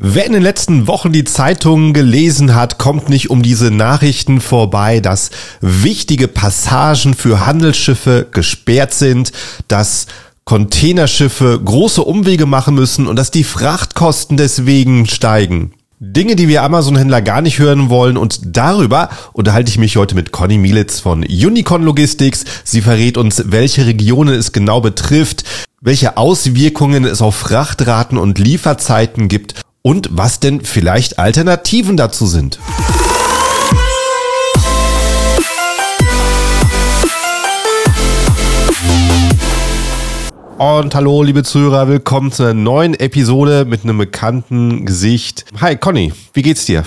Wer in den letzten Wochen die Zeitungen gelesen hat, kommt nicht um diese Nachrichten vorbei, dass wichtige Passagen für Handelsschiffe gesperrt sind, dass Containerschiffe große Umwege machen müssen und dass die Frachtkosten deswegen steigen. Dinge, die wir Amazon-Händler gar nicht hören wollen und darüber unterhalte ich mich heute mit Conny Mielitz von Unicorn Logistics. Sie verrät uns, welche Regionen es genau betrifft, welche Auswirkungen es auf Frachtraten und Lieferzeiten gibt und was denn vielleicht Alternativen dazu sind. Und hallo, liebe Zuhörer, willkommen zu einer neuen Episode mit einem bekannten Gesicht. Hi, Conny, wie geht's dir?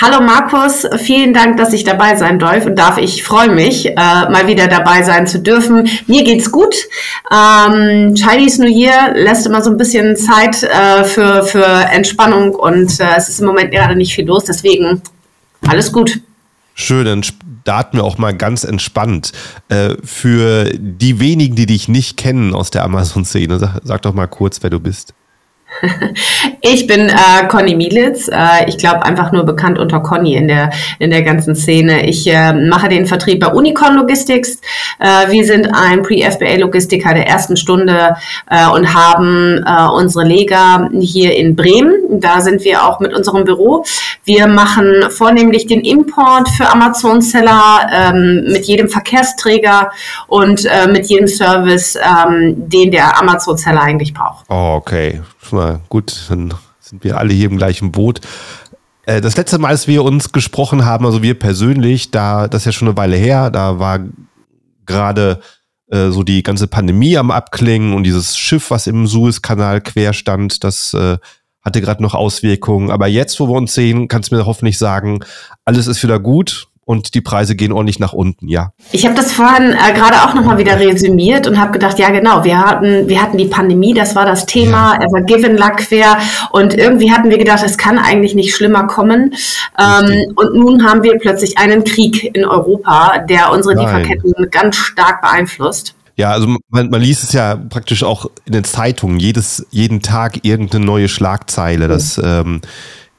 Hallo Markus, vielen Dank, dass ich dabei sein darf und darf. Ich freue mich, äh, mal wieder dabei sein zu dürfen. Mir geht's gut. Ähm, Chinese New Year lässt immer so ein bisschen Zeit äh, für, für Entspannung und äh, es ist im Moment gerade nicht viel los, deswegen alles gut. Schön, dann starten wir auch mal ganz entspannt. Äh, für die wenigen, die dich nicht kennen aus der Amazon-Szene, sag, sag doch mal kurz, wer du bist. Ich bin äh, Conny Mielitz. Äh, ich glaube einfach nur bekannt unter Conny in der, in der ganzen Szene. Ich äh, mache den Vertrieb bei Unicorn Logistics. Äh, wir sind ein Pre-FBA-Logistiker der ersten Stunde äh, und haben äh, unsere Lega hier in Bremen. Da sind wir auch mit unserem Büro. Wir machen vornehmlich den Import für Amazon-Seller ähm, mit jedem Verkehrsträger und mit jedem Service, ähm, den der Amazon-Seller eigentlich braucht. Oh, okay mal, gut, dann sind wir alle hier im gleichen Boot. Äh, das letzte Mal, als wir uns gesprochen haben, also wir persönlich, da, das ist ja schon eine Weile her, da war gerade äh, so die ganze Pandemie am Abklingen und dieses Schiff, was im Suezkanal quer stand, das äh, hatte gerade noch Auswirkungen. Aber jetzt, wo wir uns sehen, kannst du mir hoffentlich sagen, alles ist wieder gut und die Preise gehen ordentlich nach unten, ja. Ich habe das vorhin äh, gerade auch nochmal wieder resümiert und habe gedacht, ja genau, wir hatten, wir hatten die Pandemie, das war das Thema, ja. Ever Given lag quer und irgendwie hatten wir gedacht, es kann eigentlich nicht schlimmer kommen. Ähm, und nun haben wir plötzlich einen Krieg in Europa, der unsere Nein. Lieferketten ganz stark beeinflusst. Ja, also man, man liest es ja praktisch auch in den Zeitungen, jedes, jeden Tag irgendeine neue Schlagzeile, dass ähm,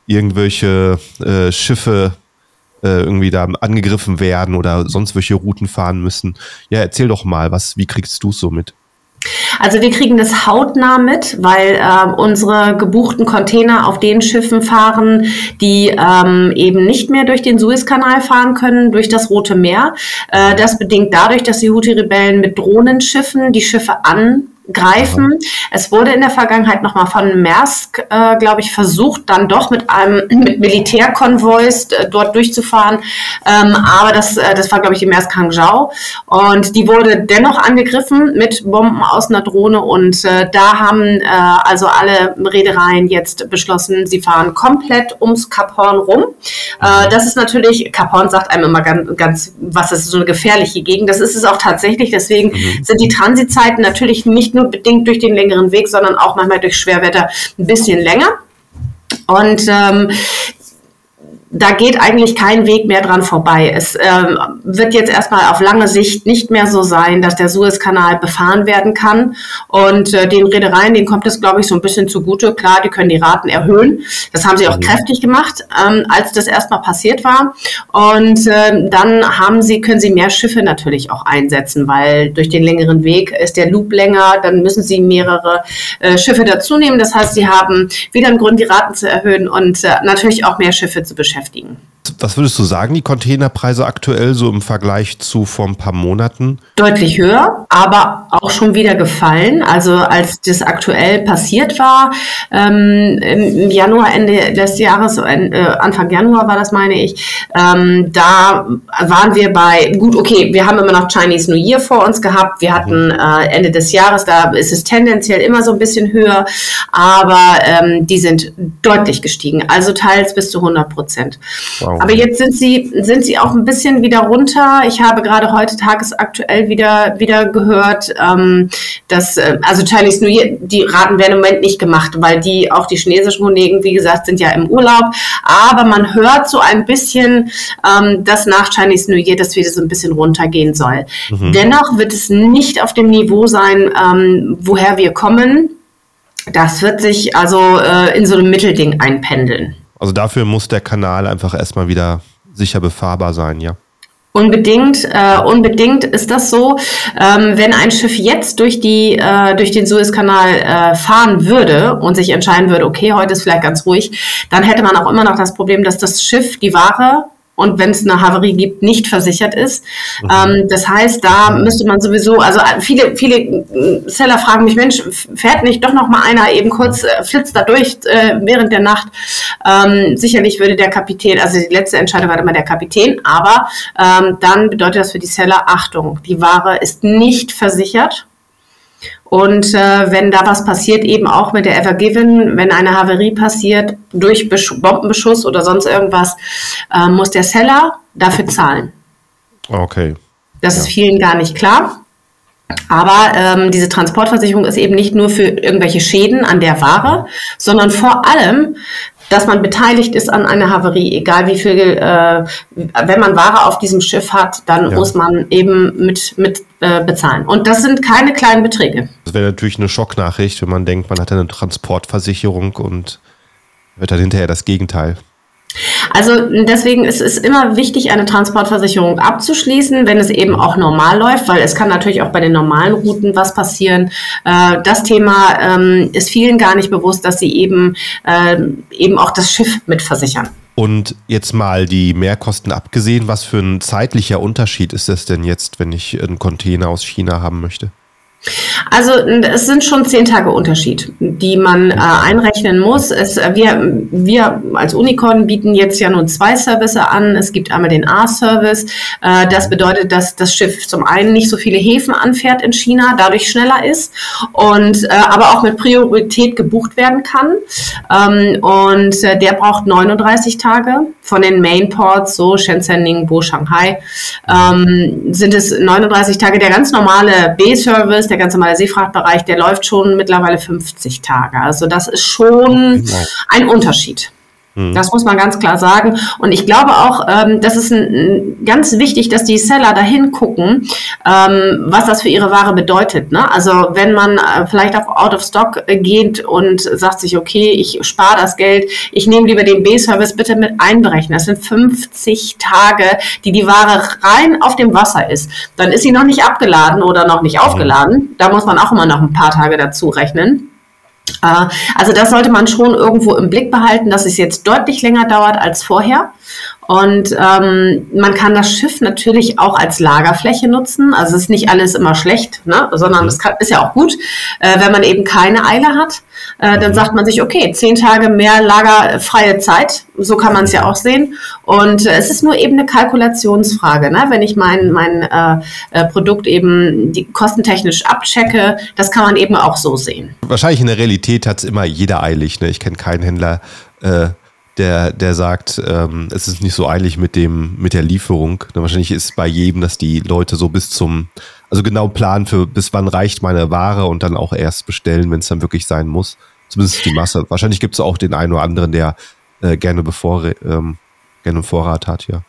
irgendwelche äh, Schiffe äh, irgendwie da angegriffen werden oder sonst welche Routen fahren müssen. Ja, erzähl doch mal, was, wie kriegst du es so mit? Also wir kriegen das hautnah mit, weil äh, unsere gebuchten Container auf den Schiffen fahren, die ähm, eben nicht mehr durch den Suezkanal fahren können, durch das Rote Meer. Äh, das bedingt dadurch, dass die Houthi-Rebellen mit Drohnenschiffen die Schiffe an greifen. Es wurde in der Vergangenheit nochmal von Maersk, äh, glaube ich, versucht, dann doch mit einem mit Militärkonvois äh, dort durchzufahren. Ähm, aber das, äh, das war, glaube ich, die Maersk Hangzhou. Und die wurde dennoch angegriffen mit Bomben aus einer Drohne. Und äh, da haben äh, also alle Reedereien jetzt beschlossen, sie fahren komplett ums Kap Horn rum. Äh, das ist natürlich, Kap Horn sagt einem immer ganz, ganz was ist so eine gefährliche Gegend. Das ist es auch tatsächlich. Deswegen mhm. sind die Transitzeiten natürlich nicht nur nur bedingt durch den längeren Weg, sondern auch manchmal durch Schwerwetter ein bisschen länger. Und ähm, da geht eigentlich kein Weg mehr dran vorbei. Es ähm, wird jetzt erstmal auf lange Sicht nicht mehr so sein, dass der Suezkanal befahren werden kann. Und äh, den Reedereien, denen kommt es, glaube ich, so ein bisschen zugute. Klar, die können die Raten erhöhen. Das haben sie auch mhm. kräftig gemacht, ähm, als das erstmal passiert war. Und äh, dann haben sie, können sie mehr Schiffe natürlich auch einsetzen, weil durch den längeren Weg ist der Loop länger. Dann müssen sie mehrere äh, Schiffe dazu nehmen. Das heißt, sie haben wieder einen Grund, die Raten zu erhöhen und äh, natürlich auch mehr Schiffe zu beschäftigen beschäftigen. Was würdest du sagen, die Containerpreise aktuell so im Vergleich zu vor ein paar Monaten? Deutlich höher, aber auch schon wieder gefallen. Also als das aktuell passiert war, ähm, im Januar, Ende des Jahres, äh, Anfang Januar war das, meine ich, ähm, da waren wir bei, gut, okay, wir haben immer noch Chinese New Year vor uns gehabt. Wir hatten mhm. äh, Ende des Jahres, da ist es tendenziell immer so ein bisschen höher, aber ähm, die sind deutlich gestiegen, also teils bis zu 100 Prozent. Wow. Aber jetzt sind sie, sind sie auch ein bisschen wieder runter. Ich habe gerade heute tagesaktuell wieder, wieder gehört, ähm, dass, äh, also Chinese New Year, die Raten werden im Moment nicht gemacht, weil die, auch die chinesischen Kollegen, wie gesagt, sind ja im Urlaub. Aber man hört so ein bisschen, ähm, dass nach Chinese New Year das wieder so ein bisschen runtergehen soll. Mhm. Dennoch wird es nicht auf dem Niveau sein, ähm, woher wir kommen Das wird sich also äh, in so einem Mittelding einpendeln. Also dafür muss der Kanal einfach erstmal wieder sicher befahrbar sein, ja. Unbedingt, äh, unbedingt ist das so. Ähm, wenn ein Schiff jetzt durch die äh, durch den Suezkanal äh, fahren würde und sich entscheiden würde, okay, heute ist vielleicht ganz ruhig, dann hätte man auch immer noch das Problem, dass das Schiff die Ware und wenn es eine Havarie gibt, nicht versichert ist. Mhm. Ähm, das heißt, da müsste man sowieso, also äh, viele, viele äh, Seller fragen mich, Mensch, fährt nicht doch noch mal einer eben kurz, äh, flitzt da durch äh, während der Nacht. Ähm, sicherlich würde der Kapitän, also die letzte Entscheidung war immer der Kapitän, aber ähm, dann bedeutet das für die Seller, Achtung, die Ware ist nicht versichert und äh, wenn da was passiert, eben auch mit der Ever Given, wenn eine Haverie passiert durch Besch Bombenbeschuss oder sonst irgendwas, äh, muss der Seller dafür zahlen. Okay. Das ja. ist vielen gar nicht klar. Aber ähm, diese Transportversicherung ist eben nicht nur für irgendwelche Schäden an der Ware, sondern vor allem dass man beteiligt ist an einer Havarie, egal wie viel, äh, wenn man Ware auf diesem Schiff hat, dann ja. muss man eben mit, mit äh, bezahlen. Und das sind keine kleinen Beträge. Das wäre natürlich eine Schocknachricht, wenn man denkt, man hat eine Transportversicherung und wird dann hinterher das Gegenteil. Also deswegen ist es immer wichtig, eine Transportversicherung abzuschließen, wenn es eben auch normal läuft, weil es kann natürlich auch bei den normalen Routen was passieren. Äh, das Thema ähm, ist vielen gar nicht bewusst, dass sie eben, äh, eben auch das Schiff mitversichern. Und jetzt mal die Mehrkosten abgesehen, was für ein zeitlicher Unterschied ist das denn jetzt, wenn ich einen Container aus China haben möchte? Also es sind schon zehn Tage Unterschied, die man äh, einrechnen muss. Es, äh, wir, wir als Unicorn bieten jetzt ja nun zwei Services an. Es gibt einmal den A-Service. Äh, das bedeutet, dass das Schiff zum einen nicht so viele Häfen anfährt in China, dadurch schneller ist und äh, aber auch mit Priorität gebucht werden kann. Ähm, und äh, der braucht 39 Tage. Von den Mainports, so Shenzhen, Ningbo, Shanghai, ähm, sind es 39 Tage. Der ganz normale B-Service, der ganz normale Seefrachtbereich, der läuft schon mittlerweile 50 Tage. Also das ist schon ein Unterschied. Mhm. Das muss man ganz klar sagen. Und ich glaube auch, ähm, das ist ein, ein, ganz wichtig, dass die Seller dahin gucken, ähm, was das für ihre Ware bedeutet. Ne? Also wenn man äh, vielleicht auf Out of Stock äh, geht und sagt sich, okay, ich spare das Geld, ich nehme lieber den B-Service bitte mit einberechnen. Das sind 50 Tage, die die Ware rein auf dem Wasser ist. Dann ist sie noch nicht abgeladen oder noch nicht mhm. aufgeladen. Da muss man auch immer noch ein paar Tage dazu rechnen. Äh, also das sollte man schon irgendwo im Blick behalten, dass es jetzt deutlich länger dauert als vorher. Und ähm, man kann das Schiff natürlich auch als Lagerfläche nutzen. Also es ist nicht alles immer schlecht, ne? sondern es kann, ist ja auch gut, äh, wenn man eben keine Eile hat. Äh, dann mhm. sagt man sich, okay, zehn Tage mehr lagerfreie Zeit. So kann man es ja auch sehen. Und äh, es ist nur eben eine Kalkulationsfrage. Ne? Wenn ich mein, mein äh, äh, Produkt eben die kostentechnisch abchecke, das kann man eben auch so sehen. Wahrscheinlich in der Realität hat es immer jeder eilig. Ne? Ich kenne keinen Händler, äh, der, der sagt, ähm, es ist nicht so eilig mit dem, mit der Lieferung. Wahrscheinlich ist bei jedem, dass die Leute so bis zum, also genau planen für, bis wann reicht meine Ware und dann auch erst bestellen, wenn es dann wirklich sein muss. Zumindest die Masse. Wahrscheinlich gibt es auch den einen oder anderen, der äh, gerne bevor, ähm, gerne einen Vorrat hat, ja.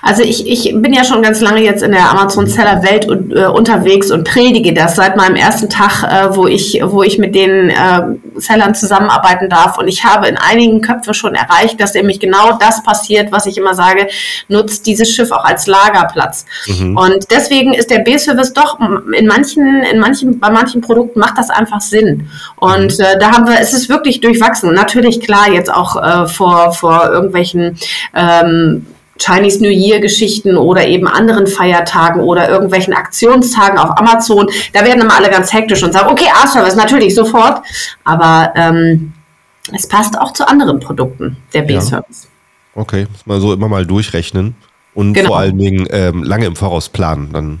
Also ich, ich bin ja schon ganz lange jetzt in der Amazon-Seller-Welt äh, unterwegs und predige das seit meinem ersten Tag, äh, wo, ich, wo ich mit den äh, Sellern zusammenarbeiten darf. Und ich habe in einigen Köpfen schon erreicht, dass nämlich genau das passiert, was ich immer sage, nutzt dieses Schiff auch als Lagerplatz. Mhm. Und deswegen ist der B-Service doch in manchen, in manchen, bei manchen Produkten macht das einfach Sinn. Und mhm. äh, da haben wir, es ist wirklich durchwachsen. Natürlich klar jetzt auch äh, vor, vor irgendwelchen ähm, Chinese New Year Geschichten oder eben anderen Feiertagen oder irgendwelchen Aktionstagen auf Amazon, da werden immer alle ganz hektisch und sagen, okay, A-Service, natürlich, sofort. Aber ähm, es passt auch zu anderen Produkten, der B-Service. Ja. Okay, muss man so immer mal durchrechnen und genau. vor allen Dingen ähm, lange im Voraus planen, dann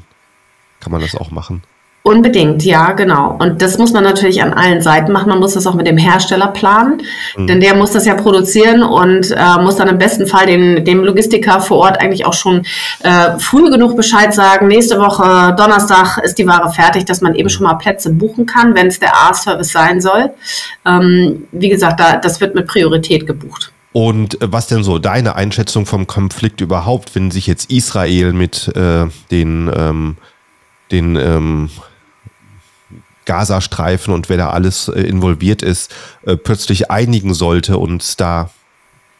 kann man das auch machen. Unbedingt, ja, genau. Und das muss man natürlich an allen Seiten machen. Man muss das auch mit dem Hersteller planen, mhm. denn der muss das ja produzieren und äh, muss dann im besten Fall den, dem Logistiker vor Ort eigentlich auch schon äh, früh genug Bescheid sagen. Nächste Woche, Donnerstag, ist die Ware fertig, dass man eben schon mal Plätze buchen kann, wenn es der A-Service sein soll. Ähm, wie gesagt, da, das wird mit Priorität gebucht. Und was denn so deine Einschätzung vom Konflikt überhaupt, wenn sich jetzt Israel mit äh, den, ähm, den ähm, Gazastreifen und wer da alles äh, involviert ist, äh, plötzlich einigen sollte und da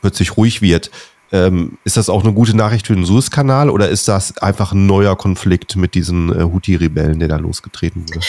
plötzlich ruhig wird. Ähm, ist das auch eine gute Nachricht für den Suezkanal oder ist das einfach ein neuer Konflikt mit diesen äh, Houthi-Rebellen, der da losgetreten wurde?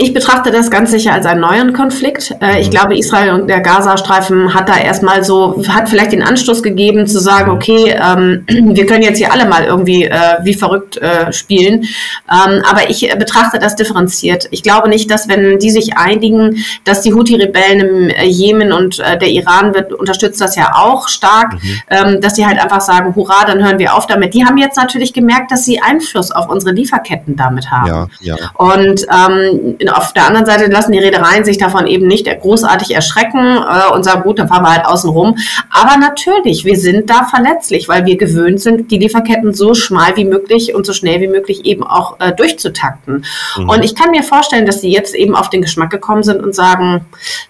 Ich betrachte das ganz sicher als einen neuen Konflikt. Äh, ich mhm. glaube, Israel und der Gazastreifen hat da erstmal so, hat vielleicht den Anstoß gegeben zu sagen, mhm. okay, ähm, wir können jetzt hier alle mal irgendwie äh, wie verrückt äh, spielen. Ähm, aber ich betrachte das differenziert. Ich glaube nicht, dass wenn die sich einigen, dass die Houthi-Rebellen im äh, Jemen und äh, der Iran wird, unterstützt das ja auch stark, mhm. ähm, dass die halt einfach sagen, hurra, dann hören wir auf damit. Die haben jetzt natürlich gemerkt, dass sie Einfluss auf unsere Lieferketten damit haben. Ja, ja. Und ähm, auf der anderen Seite lassen die Reedereien sich davon eben nicht großartig erschrecken äh, und sagen, gut, dann fahren wir halt außen rum. Aber natürlich, wir sind da verletzlich, weil wir gewöhnt sind, die Lieferketten so schmal wie möglich und so schnell wie möglich eben auch äh, durchzutakten. Mhm. Und ich kann mir vorstellen, dass sie jetzt eben auf den Geschmack gekommen sind und sagen,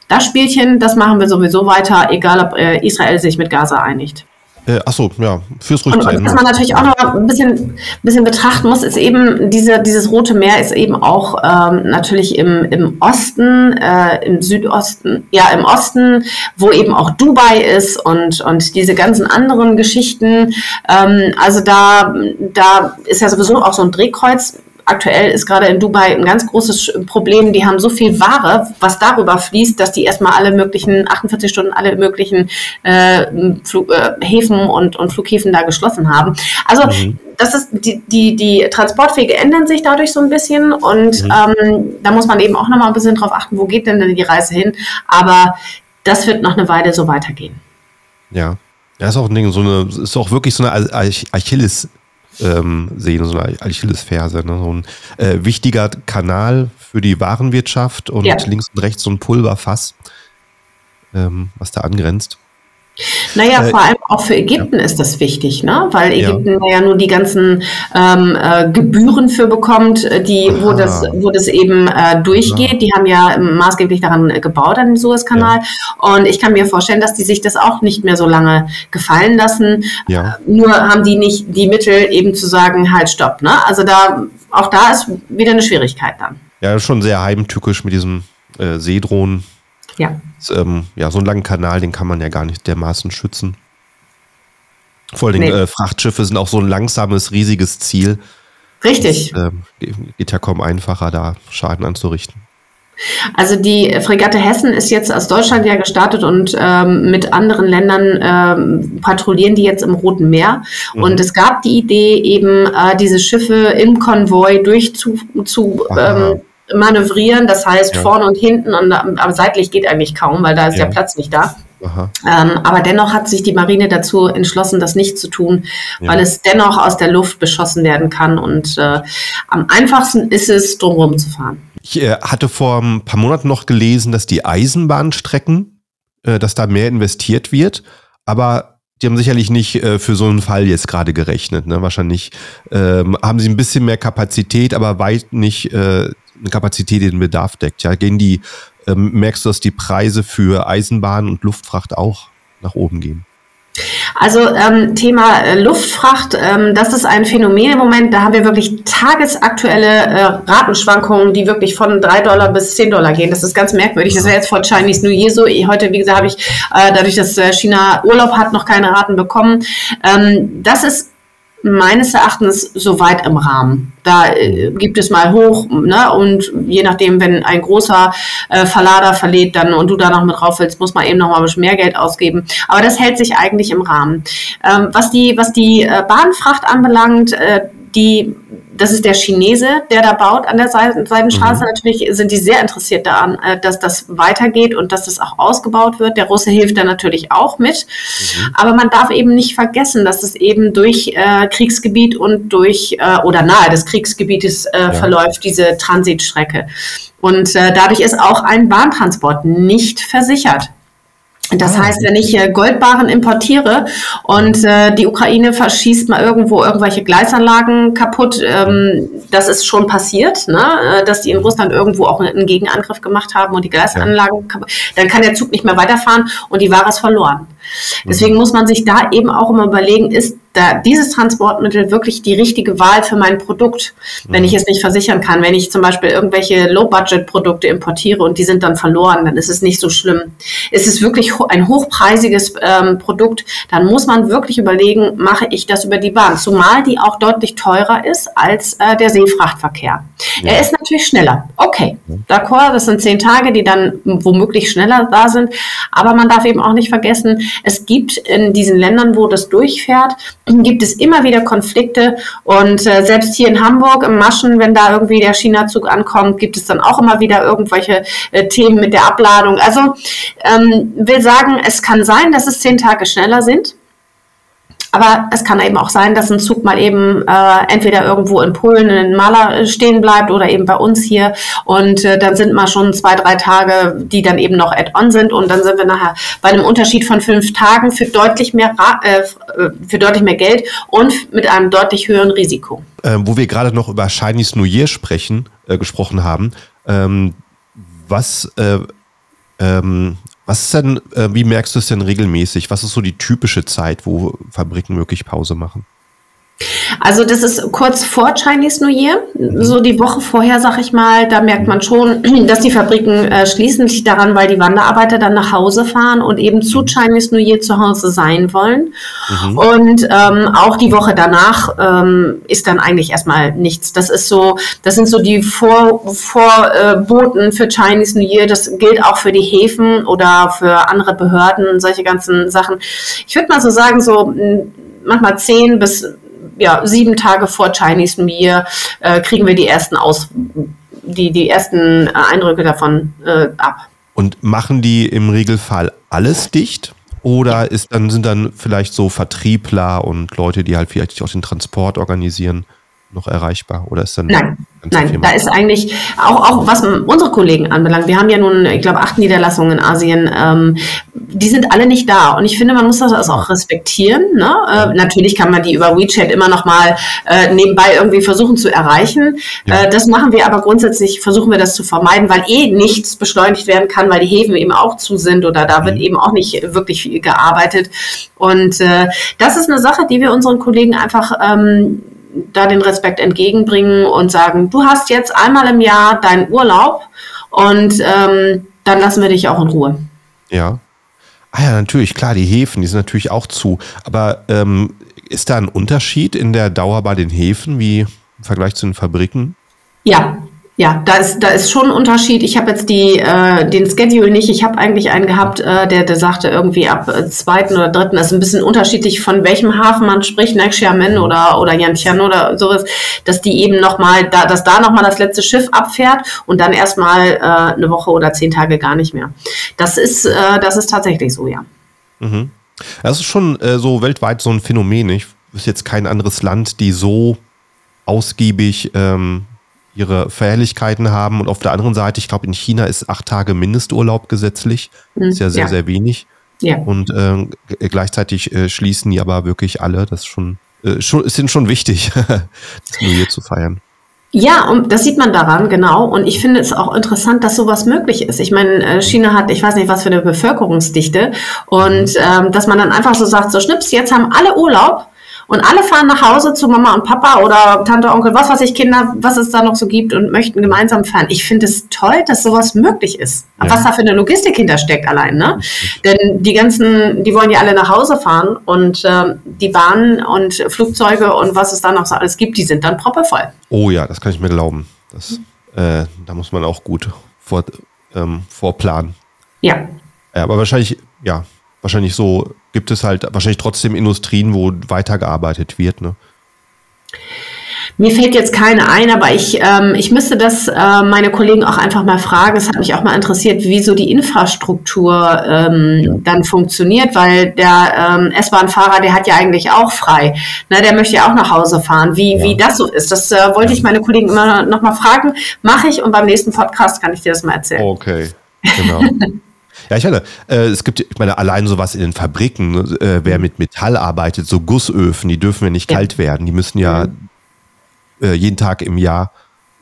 das Spielchen, das machen wir sowieso weiter, egal ob äh, Israel sich mit Gaza einigt. Äh, achso, ja, fürs und, und Was man natürlich auch noch ein bisschen, bisschen betrachten muss, ist eben, diese, dieses Rote Meer ist eben auch ähm, natürlich im, im Osten, äh, im Südosten, ja, im Osten, wo eben auch Dubai ist und, und diese ganzen anderen Geschichten. Ähm, also da, da ist ja sowieso auch so ein Drehkreuz aktuell ist gerade in Dubai ein ganz großes Problem. Die haben so viel Ware, was darüber fließt, dass die erstmal alle möglichen 48 Stunden alle möglichen äh, Flug, äh, Häfen und, und Flughäfen da geschlossen haben. Also mhm. das ist die, die, die Transportwege ändern sich dadurch so ein bisschen und mhm. ähm, da muss man eben auch nochmal ein bisschen drauf achten, wo geht denn die Reise hin. Aber das wird noch eine Weile so weitergehen. Ja. Ja, ist auch ein Ding, so eine, ist auch wirklich so eine Achilles, ähm, sehen, so eine Achillesferse. Ne? So ein äh, wichtiger Kanal für die Warenwirtschaft und ja. links und rechts so ein Pulverfass, ähm, was da angrenzt. Naja, äh, vor allem auch für Ägypten ja. ist das wichtig, ne? weil Ägypten ja, ja nur die ganzen ähm, äh, Gebühren für bekommt, äh, die, wo das, wo das eben äh, durchgeht. Aha. Die haben ja maßgeblich daran äh, gebaut, an dem Suezkanal. Ja. Und ich kann mir vorstellen, dass die sich das auch nicht mehr so lange gefallen lassen. Ja. Äh, nur haben die nicht die Mittel, eben zu sagen, halt, stopp. Ne? Also da, auch da ist wieder eine Schwierigkeit dann. Ja, schon sehr heimtückisch mit diesem äh, Seedrohnen. Ja. Ähm, ja, so einen langen Kanal, den kann man ja gar nicht dermaßen schützen. Vor allem nee. äh, Frachtschiffe sind auch so ein langsames, riesiges Ziel. Richtig. Das, äh, geht ja kaum einfacher, da Schaden anzurichten. Also die Fregatte Hessen ist jetzt aus Deutschland ja gestartet und ähm, mit anderen Ländern ähm, patrouillieren die jetzt im Roten Meer. Mhm. Und es gab die Idee, eben äh, diese Schiffe im Konvoi durch zu, zu ähm, manövrieren, das heißt ja. vorne und hinten, und, aber seitlich geht eigentlich kaum, weil da ist ja. der Platz nicht da. Ähm, aber dennoch hat sich die Marine dazu entschlossen, das nicht zu tun, ja. weil es dennoch aus der Luft beschossen werden kann. Und äh, am einfachsten ist es, drumherum zu fahren. Ich äh, hatte vor ein paar Monaten noch gelesen, dass die Eisenbahnstrecken, äh, dass da mehr investiert wird, aber die haben sicherlich nicht äh, für so einen Fall jetzt gerade gerechnet. Ne? Wahrscheinlich ähm, haben sie ein bisschen mehr Kapazität, aber weit nicht äh, eine Kapazität, die den Bedarf deckt. Ja, gehen die, ähm, merkst du, dass die Preise für Eisenbahn und Luftfracht auch nach oben gehen? Also ähm, Thema äh, Luftfracht, ähm, das ist ein Phänomen im Moment. Da haben wir wirklich tagesaktuelle äh, Ratenschwankungen, die wirklich von 3 Dollar bis 10 Dollar gehen. Das ist ganz merkwürdig. Das wäre jetzt vor Chinese New Year so. Heute, wie gesagt, habe ich äh, dadurch, dass äh, China Urlaub hat, noch keine Raten bekommen. Ähm, das ist meines Erachtens soweit im Rahmen. Da äh, gibt es mal hoch, ne? Und je nachdem, wenn ein großer äh, Verlader verlädt dann und du da noch mit drauf willst, muss man eben noch mal ein bisschen mehr Geld ausgeben. Aber das hält sich eigentlich im Rahmen. Ähm, was die, was die äh, Bahnfracht anbelangt, äh, die das ist der Chinese, der da baut an der Seidenstraße. Mhm. Natürlich sind die sehr interessiert daran, äh, dass das weitergeht und dass das auch ausgebaut wird. Der Russe hilft da natürlich auch mit. Mhm. Aber man darf eben nicht vergessen, dass es eben durch äh, Kriegsgebiet und durch äh, oder nahe des Kriegsgebietes äh, ja. verläuft, diese Transitstrecke. Und äh, dadurch ist auch ein Bahntransport nicht versichert. Das ah, heißt, wenn ich Goldbarren importiere und äh, die Ukraine verschießt mal irgendwo irgendwelche Gleisanlagen kaputt, ähm, das ist schon passiert, ne? Äh, dass die in Russland irgendwo auch einen Gegenangriff gemacht haben und die Gleisanlagen kaputt, dann kann der Zug nicht mehr weiterfahren und die Ware ist verloren. Deswegen mhm. muss man sich da eben auch immer überlegen, ist da dieses Transportmittel wirklich die richtige Wahl für mein Produkt, wenn ich mhm. es nicht versichern kann. Wenn ich zum Beispiel irgendwelche Low-Budget-Produkte importiere und die sind dann verloren, dann ist es nicht so schlimm. Ist es wirklich ein hochpreisiges ähm, Produkt, dann muss man wirklich überlegen, mache ich das über die Bahn, zumal die auch deutlich teurer ist als äh, der Seefrachtverkehr. Ja. Er ist natürlich schneller. Okay, d'accord, das sind zehn Tage, die dann womöglich schneller da sind. Aber man darf eben auch nicht vergessen, es gibt in diesen Ländern, wo das durchfährt, gibt es immer wieder Konflikte. Und äh, selbst hier in Hamburg im Maschen, wenn da irgendwie der China-Zug ankommt, gibt es dann auch immer wieder irgendwelche äh, Themen mit der Abladung. Also ähm, will sagen, es kann sein, dass es zehn Tage schneller sind. Aber es kann eben auch sein, dass ein Zug mal eben äh, entweder irgendwo in Polen in Maler stehen bleibt oder eben bei uns hier. Und äh, dann sind mal schon zwei, drei Tage, die dann eben noch add-on sind. Und dann sind wir nachher bei einem Unterschied von fünf Tagen für deutlich mehr, äh, für deutlich mehr Geld und mit einem deutlich höheren Risiko. Ähm, wo wir gerade noch über Chinese New Year sprechen, äh, gesprochen haben. Ähm, was äh, ähm, was ist denn, äh, wie merkst du es denn regelmäßig? Was ist so die typische Zeit, wo Fabriken wirklich Pause machen? Also das ist kurz vor Chinese New Year, so die Woche vorher, sag ich mal, da merkt man schon, dass die Fabriken äh, schließen sich daran, weil die Wanderarbeiter dann nach Hause fahren und eben zu. Chinese New Year zu Hause sein wollen. Mhm. Und ähm, auch die Woche danach ähm, ist dann eigentlich erstmal nichts. Das ist so, das sind so die Vor Vorboten für Chinese New Year. Das gilt auch für die Häfen oder für andere Behörden, solche ganzen Sachen. Ich würde mal so sagen, so manchmal zehn bis ja, sieben Tage vor Chinese New Year äh, kriegen wir die ersten Aus, die, die ersten äh, Eindrücke davon äh, ab. Und machen die im Regelfall alles dicht? Oder ist dann, sind dann vielleicht so Vertriebler und Leute, die halt vielleicht auch den Transport organisieren, noch erreichbar? Oder ist dann Nein, nein, da ist eigentlich auch, auch was unsere Kollegen anbelangt. Wir haben ja nun, ich glaube, acht Niederlassungen in Asien. Ähm, die sind alle nicht da. Und ich finde, man muss das auch respektieren. Ne? Äh, natürlich kann man die über WeChat immer noch mal äh, nebenbei irgendwie versuchen zu erreichen. Ja. Äh, das machen wir aber grundsätzlich, versuchen wir das zu vermeiden, weil eh nichts beschleunigt werden kann, weil die Häfen eben auch zu sind oder da wird mhm. eben auch nicht wirklich viel gearbeitet. Und äh, das ist eine Sache, die wir unseren Kollegen einfach ähm, da den Respekt entgegenbringen und sagen, du hast jetzt einmal im Jahr deinen Urlaub und ähm, dann lassen wir dich auch in Ruhe. Ja. Ah ja, natürlich, klar, die Häfen, die sind natürlich auch zu. Aber ähm, ist da ein Unterschied in der Dauer bei den Häfen wie im Vergleich zu den Fabriken? Ja, ja, da ist, da ist schon ein Unterschied. Ich habe jetzt die, äh, den Schedule nicht. Ich habe eigentlich einen gehabt, äh, der, der sagte irgendwie ab äh, zweiten oder dritten, das ist ein bisschen unterschiedlich, von welchem Hafen man spricht, ne, Xiamen oder, oder Yantian oder sowas, dass die eben nochmal, da, dass da nochmal das letzte Schiff abfährt und dann erstmal äh, eine Woche oder zehn Tage gar nicht mehr. Das ist, äh, das ist tatsächlich so, ja. Mhm. Das ist schon äh, so weltweit so ein Phänomen. Ich wüsste jetzt kein anderes Land, die so ausgiebig ähm, ihre Verherrlichkeiten haben. Und auf der anderen Seite, ich glaube, in China ist acht Tage Mindesturlaub gesetzlich. Mhm, ist ja sehr, ja. sehr wenig. Ja. Und äh, gleichzeitig äh, schließen die aber wirklich alle. Das ist schon, äh, schon, ihnen schon wichtig, das New Year zu feiern. Ja, und das sieht man daran, genau. Und ich finde es auch interessant, dass sowas möglich ist. Ich meine, äh, China hat, ich weiß nicht, was für eine Bevölkerungsdichte. Und mhm. ähm, dass man dann einfach so sagt, so schnips, jetzt haben alle Urlaub und alle fahren nach Hause zu Mama und Papa oder Tante, Onkel, was weiß ich, Kinder, was es da noch so gibt und möchten gemeinsam fahren. Ich finde es toll, dass sowas möglich ist. Ja. Was da für eine Logistik hintersteckt allein, ne? Denn die ganzen, die wollen ja alle nach Hause fahren und äh, die Bahnen und Flugzeuge und was es da noch so alles gibt, die sind dann proppevoll. Oh ja, das kann ich mir glauben. Das, äh, da muss man auch gut vor, ähm, vorplanen. Ja. ja. Aber wahrscheinlich, ja, wahrscheinlich so gibt es halt wahrscheinlich trotzdem Industrien, wo weitergearbeitet wird. Ne? Mir fällt jetzt keine ein, aber ich, ähm, ich müsste das äh, meine Kollegen auch einfach mal fragen. Es hat mich auch mal interessiert, wie so die Infrastruktur ähm, ja. dann funktioniert, weil der ähm, S-Bahn-Fahrer, der hat ja eigentlich auch frei. Na, der möchte ja auch nach Hause fahren. Wie, ja. wie das so ist, das äh, wollte ich meine Kollegen immer noch mal fragen. Mache ich und beim nächsten Podcast kann ich dir das mal erzählen. Okay, genau. Ja, ich meine, äh, es gibt, ich meine, allein sowas in den Fabriken, äh, wer mit Metall arbeitet, so Gussöfen, die dürfen ja nicht ja. kalt werden. Die müssen ja mhm. äh, jeden Tag im Jahr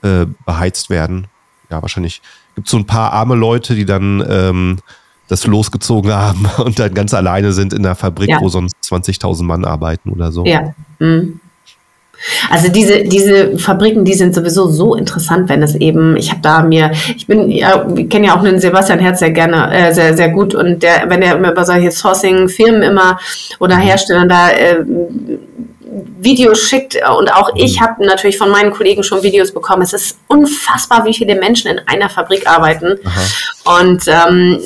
äh, beheizt werden. Ja, wahrscheinlich gibt es so ein paar arme Leute, die dann ähm, das losgezogen haben und dann ganz alleine sind in der Fabrik, ja. wo sonst 20.000 Mann arbeiten oder so. Ja. Mhm. Also diese, diese Fabriken, die sind sowieso so interessant, wenn es eben, ich habe da mir, ich bin, ja, ich kenne ja auch einen Sebastian Herz sehr gerne, äh, sehr, sehr gut und der, wenn er über solche Sourcing-Firmen immer oder mhm. Herstellern da äh, Videos schickt und auch ich mhm. habe natürlich von meinen Kollegen schon Videos bekommen. Es ist unfassbar, wie viele Menschen in einer Fabrik arbeiten. Aha. Und ähm,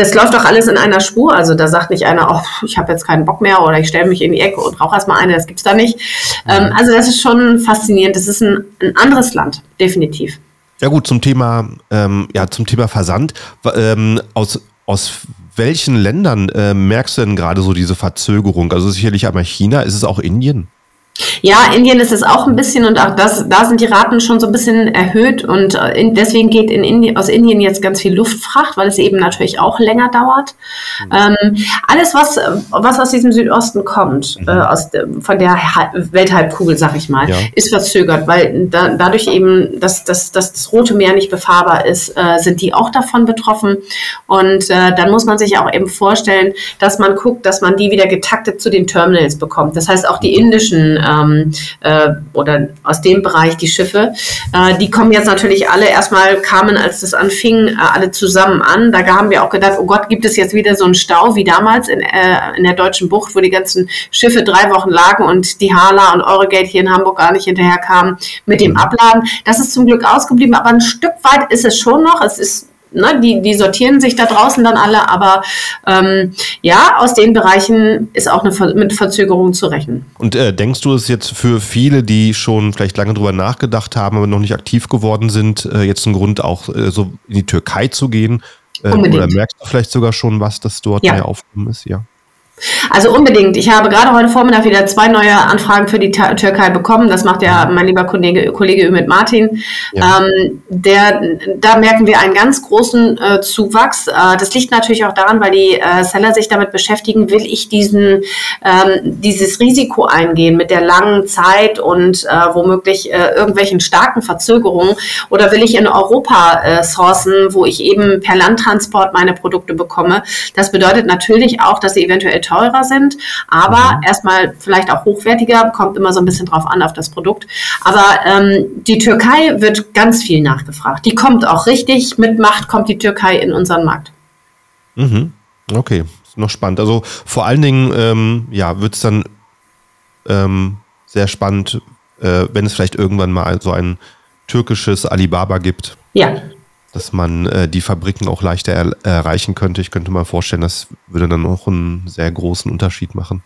das läuft doch alles in einer Spur. Also da sagt nicht einer, oh, ich habe jetzt keinen Bock mehr oder ich stelle mich in die Ecke und rauche erstmal eine. Das gibt's da nicht. Ähm, also das ist schon faszinierend. Das ist ein, ein anderes Land, definitiv. Ja gut, zum Thema, ähm, ja, zum Thema Versand. Ähm, aus, aus welchen Ländern äh, merkst du denn gerade so diese Verzögerung? Also sicherlich einmal China, ist es auch Indien? Ja, Indien ist es auch ein bisschen und auch das, da sind die Raten schon so ein bisschen erhöht und äh, in, deswegen geht in Indien, aus Indien jetzt ganz viel Luftfracht, weil es eben natürlich auch länger dauert. Mhm. Ähm, alles, was, was aus diesem Südosten kommt, mhm. äh, aus von der Welthalbkugel, sag ich mal, ja. ist verzögert, weil da, dadurch eben, dass, dass, dass das Rote Meer nicht befahrbar ist, äh, sind die auch davon betroffen. Und äh, dann muss man sich auch eben vorstellen, dass man guckt, dass man die wieder getaktet zu den Terminals bekommt. Das heißt, auch die mhm. indischen ähm, äh, oder aus dem Bereich die Schiffe. Äh, die kommen jetzt natürlich alle erstmal, kamen, als das anfing, äh, alle zusammen an. Da haben wir auch gedacht, oh Gott, gibt es jetzt wieder so einen Stau wie damals in, äh, in der deutschen Bucht, wo die ganzen Schiffe drei Wochen lagen und die Hala und Eurogate hier in Hamburg gar nicht hinterherkamen mit dem Abladen. Das ist zum Glück ausgeblieben, aber ein Stück weit ist es schon noch. Es ist ne, die, die sortieren sich da draußen dann alle, aber ähm, ja, aus den Bereichen ist auch eine Ver mit Verzögerung zu rechnen. Und äh, denkst du, es jetzt für viele, die schon vielleicht lange drüber nachgedacht haben, aber noch nicht aktiv geworden sind, äh, jetzt ein Grund auch äh, so in die Türkei zu gehen? Äh, oder merkst du vielleicht sogar schon was, das dort ja. aufgekommen ist? Ja. Also unbedingt. Ich habe gerade heute Vormittag wieder zwei neue Anfragen für die Türkei bekommen. Das macht ja mein lieber Kollege, Kollege Ümit Martin. Ja. Ähm, der, da merken wir einen ganz großen äh, Zuwachs. Äh, das liegt natürlich auch daran, weil die äh, Seller sich damit beschäftigen, will ich diesen, ähm, dieses Risiko eingehen mit der langen Zeit und äh, womöglich äh, irgendwelchen starken Verzögerungen oder will ich in Europa äh, sourcen, wo ich eben per Landtransport meine Produkte bekomme. Das bedeutet natürlich auch, dass sie eventuell teurer sind, aber mhm. erstmal vielleicht auch hochwertiger, kommt immer so ein bisschen drauf an auf das Produkt. Aber ähm, die Türkei wird ganz viel nachgefragt. Die kommt auch richtig mit Macht, kommt die Türkei in unseren Markt. Mhm. Okay, ist noch spannend. Also vor allen Dingen, ähm, ja, wird es dann ähm, sehr spannend, äh, wenn es vielleicht irgendwann mal so ein türkisches Alibaba gibt. Ja dass man äh, die Fabriken auch leichter er erreichen könnte. Ich könnte mal vorstellen, das würde dann auch einen sehr großen Unterschied machen.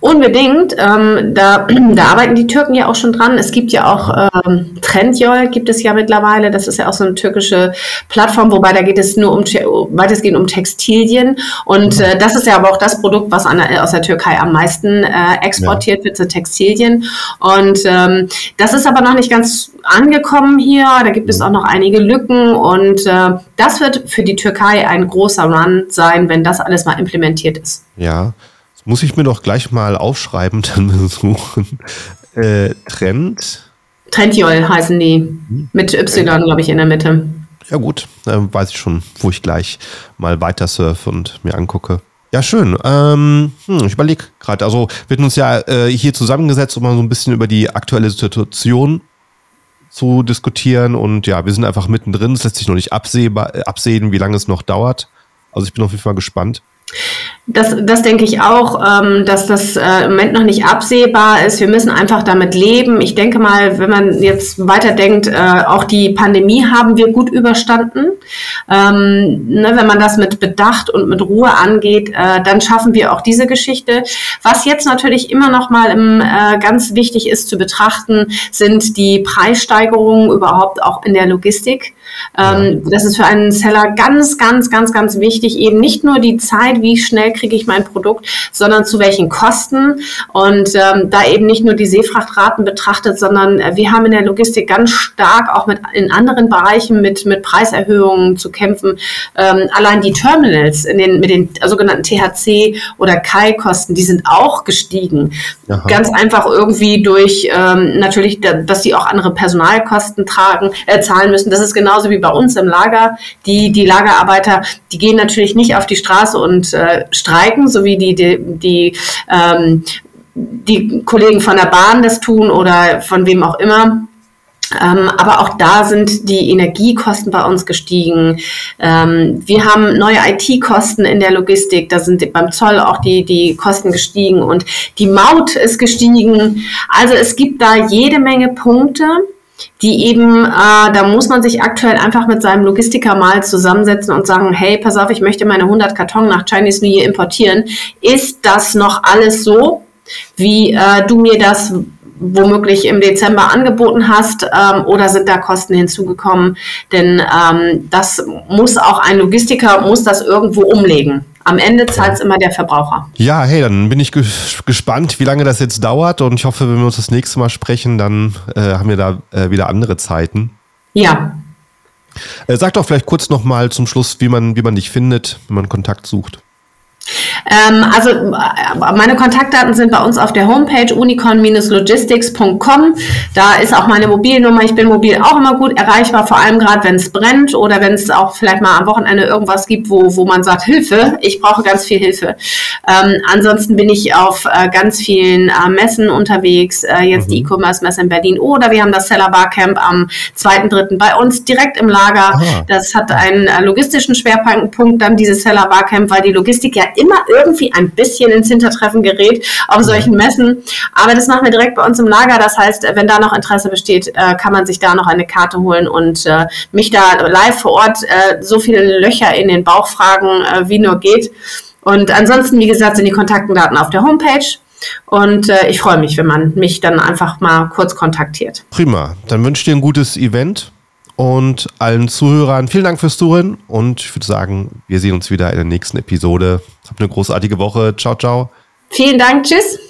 Unbedingt. Ähm, da, da arbeiten die Türken ja auch schon dran. Es gibt ja auch ähm, Trendyol, gibt es ja mittlerweile. Das ist ja auch so eine türkische Plattform, wobei da geht es nur um weitestgehend um Textilien. Und äh, das ist ja aber auch das Produkt, was an, aus der Türkei am meisten äh, exportiert ja. wird, sind Textilien. Und ähm, das ist aber noch nicht ganz angekommen hier. Da gibt es auch noch einige Lücken. Und äh, das wird für die Türkei ein großer Run sein, wenn das alles mal implementiert ist. Ja. Muss ich mir doch gleich mal aufschreiben, dann besuchen. Äh, Trend. Trendjol heißen die. Hm. Mit Y, glaube ich, in der Mitte. Ja, gut. Dann weiß ich schon, wo ich gleich mal weiter surfe und mir angucke. Ja, schön. Ähm, hm, ich überlege gerade, also wir hatten uns ja äh, hier zusammengesetzt, um mal so ein bisschen über die aktuelle Situation zu diskutieren. Und ja, wir sind einfach mittendrin. Es lässt sich noch nicht absehbar, äh, absehen, wie lange es noch dauert. Also ich bin auf jeden Fall gespannt. Das, das denke ich auch, ähm, dass das äh, im Moment noch nicht absehbar ist. Wir müssen einfach damit leben. Ich denke mal, wenn man jetzt weiterdenkt, äh, auch die Pandemie haben wir gut überstanden. Ähm, ne, wenn man das mit Bedacht und mit Ruhe angeht, äh, dann schaffen wir auch diese Geschichte. Was jetzt natürlich immer noch mal im, äh, ganz wichtig ist zu betrachten, sind die Preissteigerungen überhaupt auch in der Logistik. Ähm, das ist für einen Seller ganz, ganz, ganz, ganz wichtig, eben nicht nur die Zeit, wie schnell kriege ich mein Produkt, sondern zu welchen Kosten. Und ähm, da eben nicht nur die Seefrachtraten betrachtet, sondern äh, wir haben in der Logistik ganz stark auch mit in anderen Bereichen mit, mit Preiserhöhungen zu kämpfen. Ähm, allein die Terminals in den, mit den sogenannten THC oder KAI-Kosten, die sind auch gestiegen. Aha. Ganz einfach irgendwie durch ähm, natürlich, dass sie auch andere Personalkosten tragen, äh, zahlen müssen. Das ist genauso genauso wie bei uns im Lager. Die, die Lagerarbeiter, die gehen natürlich nicht auf die Straße und äh, streiken, so wie die, die, die ähm, die Kollegen von der Bahn das tun oder von wem auch immer. Ähm, aber auch da sind die Energiekosten bei uns gestiegen. Ähm, wir haben neue IT-Kosten in der Logistik. Da sind beim Zoll auch die, die Kosten gestiegen und die Maut ist gestiegen. Also es gibt da jede Menge Punkte, die eben, äh, da muss man sich aktuell einfach mit seinem Logistiker mal zusammensetzen und sagen, hey, pass auf, ich möchte meine 100 Karton nach Chinese New Year importieren. Ist das noch alles so, wie äh, du mir das womöglich im Dezember angeboten hast ähm, oder sind da Kosten hinzugekommen? Denn ähm, das muss auch ein Logistiker, muss das irgendwo umlegen. Am Ende zahlt es immer der Verbraucher. Ja, hey, dann bin ich ge gespannt, wie lange das jetzt dauert und ich hoffe, wenn wir uns das nächste Mal sprechen, dann äh, haben wir da äh, wieder andere Zeiten. Ja. Äh, sag doch vielleicht kurz nochmal zum Schluss, wie man, wie man dich findet, wenn man Kontakt sucht. Ähm, also äh, meine Kontaktdaten sind bei uns auf der Homepage unicorn-logistics.com. Da ist auch meine Mobilnummer. Ich bin mobil auch immer gut erreichbar, vor allem gerade wenn es brennt oder wenn es auch vielleicht mal am Wochenende irgendwas gibt, wo, wo man sagt, Hilfe, ich brauche ganz viel Hilfe. Ähm, ansonsten bin ich auf äh, ganz vielen äh, Messen unterwegs, äh, jetzt mhm. die E-Commerce-Messe in Berlin oder wir haben das Seller Barcamp am 2.3. bei uns direkt im Lager. Aha. Das hat einen äh, logistischen Schwerpunkt, dann dieses Seller Barcamp, weil die Logistik ja immer irgendwie ein bisschen ins Hintertreffen gerät auf solchen Messen. Aber das machen wir direkt bei uns im Lager. Das heißt, wenn da noch Interesse besteht, äh, kann man sich da noch eine Karte holen und äh, mich da live vor Ort äh, so viele Löcher in den Bauch fragen, wie nur geht. Und ansonsten, wie gesagt, sind die Kontaktdaten auf der Homepage. Und äh, ich freue mich, wenn man mich dann einfach mal kurz kontaktiert. Prima. Dann wünsche ich dir ein gutes Event und allen Zuhörern vielen Dank fürs Zuhören und ich würde sagen, wir sehen uns wieder in der nächsten Episode. Habt eine großartige Woche. Ciao, ciao. Vielen Dank. Tschüss.